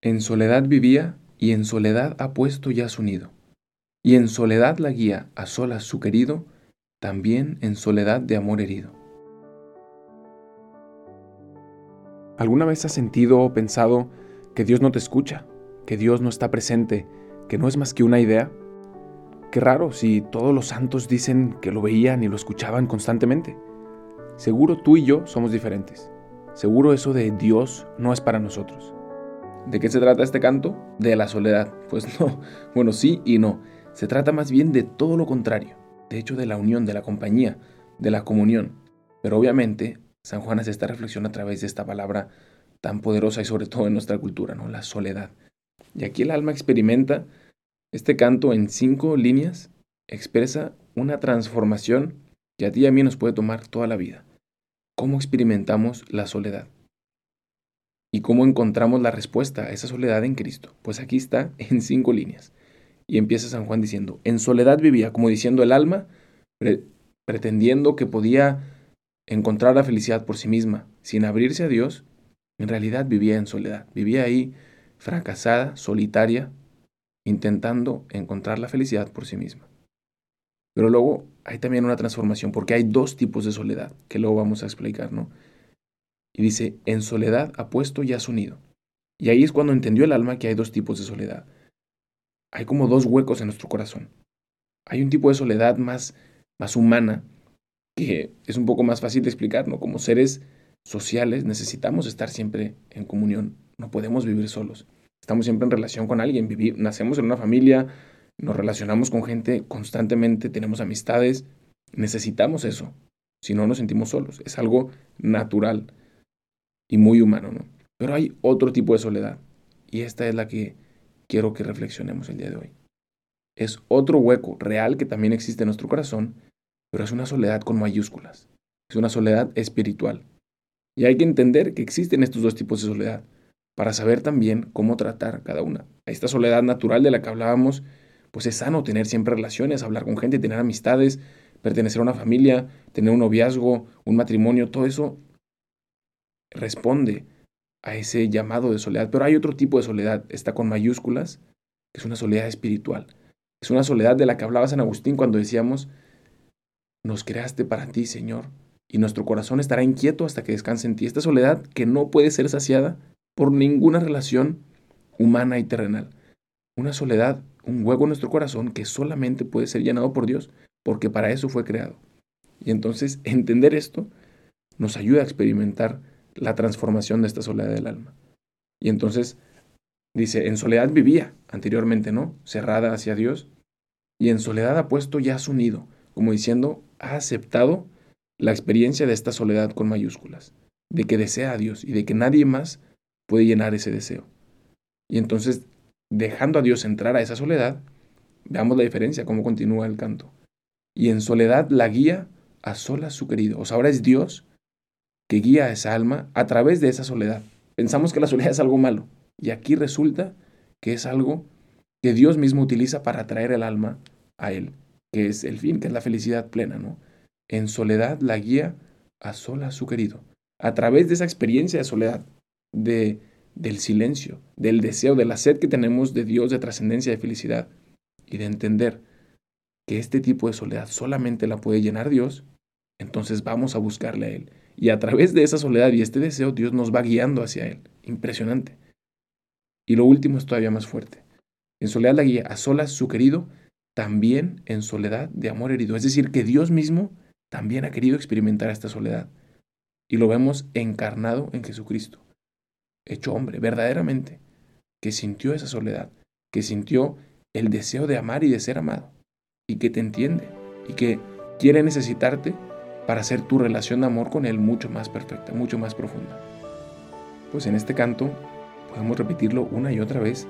En soledad vivía y en soledad ha puesto ya su nido. Y en soledad la guía a solas su querido, también en soledad de amor herido. ¿Alguna vez has sentido o pensado que Dios no te escucha, que Dios no está presente, que no es más que una idea? Qué raro si todos los santos dicen que lo veían y lo escuchaban constantemente. Seguro tú y yo somos diferentes. Seguro eso de Dios no es para nosotros. ¿De qué se trata este canto? De la soledad. Pues no, bueno, sí y no. Se trata más bien de todo lo contrario. De hecho, de la unión, de la compañía, de la comunión. Pero obviamente, San Juan hace esta reflexión a través de esta palabra tan poderosa y sobre todo en nuestra cultura, ¿no? La soledad. Y aquí el alma experimenta este canto en cinco líneas, expresa una transformación que a ti y a mí nos puede tomar toda la vida. ¿Cómo experimentamos la soledad? ¿Y cómo encontramos la respuesta a esa soledad en Cristo? Pues aquí está en cinco líneas. Y empieza San Juan diciendo, en soledad vivía, como diciendo el alma, pretendiendo que podía encontrar la felicidad por sí misma, sin abrirse a Dios, en realidad vivía en soledad, vivía ahí fracasada, solitaria, intentando encontrar la felicidad por sí misma. Pero luego hay también una transformación, porque hay dos tipos de soledad, que luego vamos a explicar, ¿no? Y dice, en soledad ha puesto ya su nido. Y ahí es cuando entendió el alma que hay dos tipos de soledad. Hay como dos huecos en nuestro corazón. Hay un tipo de soledad más, más humana, que es un poco más fácil de explicar, ¿no? Como seres sociales necesitamos estar siempre en comunión, no podemos vivir solos. Estamos siempre en relación con alguien, vivir, nacemos en una familia, nos relacionamos con gente constantemente, tenemos amistades, necesitamos eso. Si no nos sentimos solos, es algo natural y muy humano, ¿no? Pero hay otro tipo de soledad y esta es la que quiero que reflexionemos el día de hoy. Es otro hueco real que también existe en nuestro corazón, pero es una soledad con mayúsculas. Es una soledad espiritual. Y hay que entender que existen estos dos tipos de soledad para saber también cómo tratar cada una. Esta soledad natural de la que hablábamos, pues es sano tener siempre relaciones, hablar con gente, tener amistades, pertenecer a una familia, tener un noviazgo, un matrimonio, todo eso responde a ese llamado de soledad. Pero hay otro tipo de soledad, está con mayúsculas, que es una soledad espiritual. Es una soledad de la que hablaba San Agustín cuando decíamos, nos creaste para ti, Señor, y nuestro corazón estará inquieto hasta que descanse en ti. Esta soledad que no puede ser saciada por ninguna relación humana y terrenal. Una soledad, un hueco en nuestro corazón que solamente puede ser llenado por Dios, porque para eso fue creado. Y entonces entender esto nos ayuda a experimentar la transformación de esta soledad del alma. Y entonces dice, en soledad vivía anteriormente, ¿no? Cerrada hacia Dios, y en soledad ha puesto ya su nido, como diciendo, ha aceptado la experiencia de esta soledad con mayúsculas, de que desea a Dios y de que nadie más puede llenar ese deseo. Y entonces, dejando a Dios entrar a esa soledad, veamos la diferencia, cómo continúa el canto. Y en soledad la guía a solas su querido. O sea, ahora es Dios que guía a esa alma a través de esa soledad. Pensamos que la soledad es algo malo y aquí resulta que es algo que Dios mismo utiliza para atraer el alma a Él, que es el fin, que es la felicidad plena, ¿no? En soledad la guía a solas su querido. A través de esa experiencia de soledad, de, del silencio, del deseo, de la sed que tenemos de Dios, de trascendencia, de felicidad, y de entender que este tipo de soledad solamente la puede llenar Dios, entonces vamos a buscarle a Él. Y a través de esa soledad y este deseo, Dios nos va guiando hacia Él. Impresionante. Y lo último es todavía más fuerte. En soledad la guía, a solas su querido, también en soledad de amor herido. Es decir, que Dios mismo también ha querido experimentar esta soledad. Y lo vemos encarnado en Jesucristo, hecho hombre, verdaderamente, que sintió esa soledad, que sintió el deseo de amar y de ser amado, y que te entiende, y que quiere necesitarte para hacer tu relación de amor con Él mucho más perfecta, mucho más profunda. Pues en este canto podemos repetirlo una y otra vez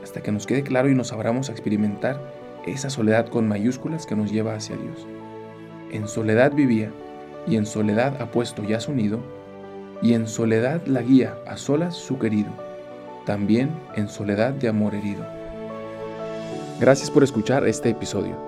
hasta que nos quede claro y nos abramos a experimentar esa soledad con mayúsculas que nos lleva hacia Dios. En soledad vivía y en soledad ha puesto ya su nido, y en soledad la guía a solas su querido, también en soledad de amor herido. Gracias por escuchar este episodio.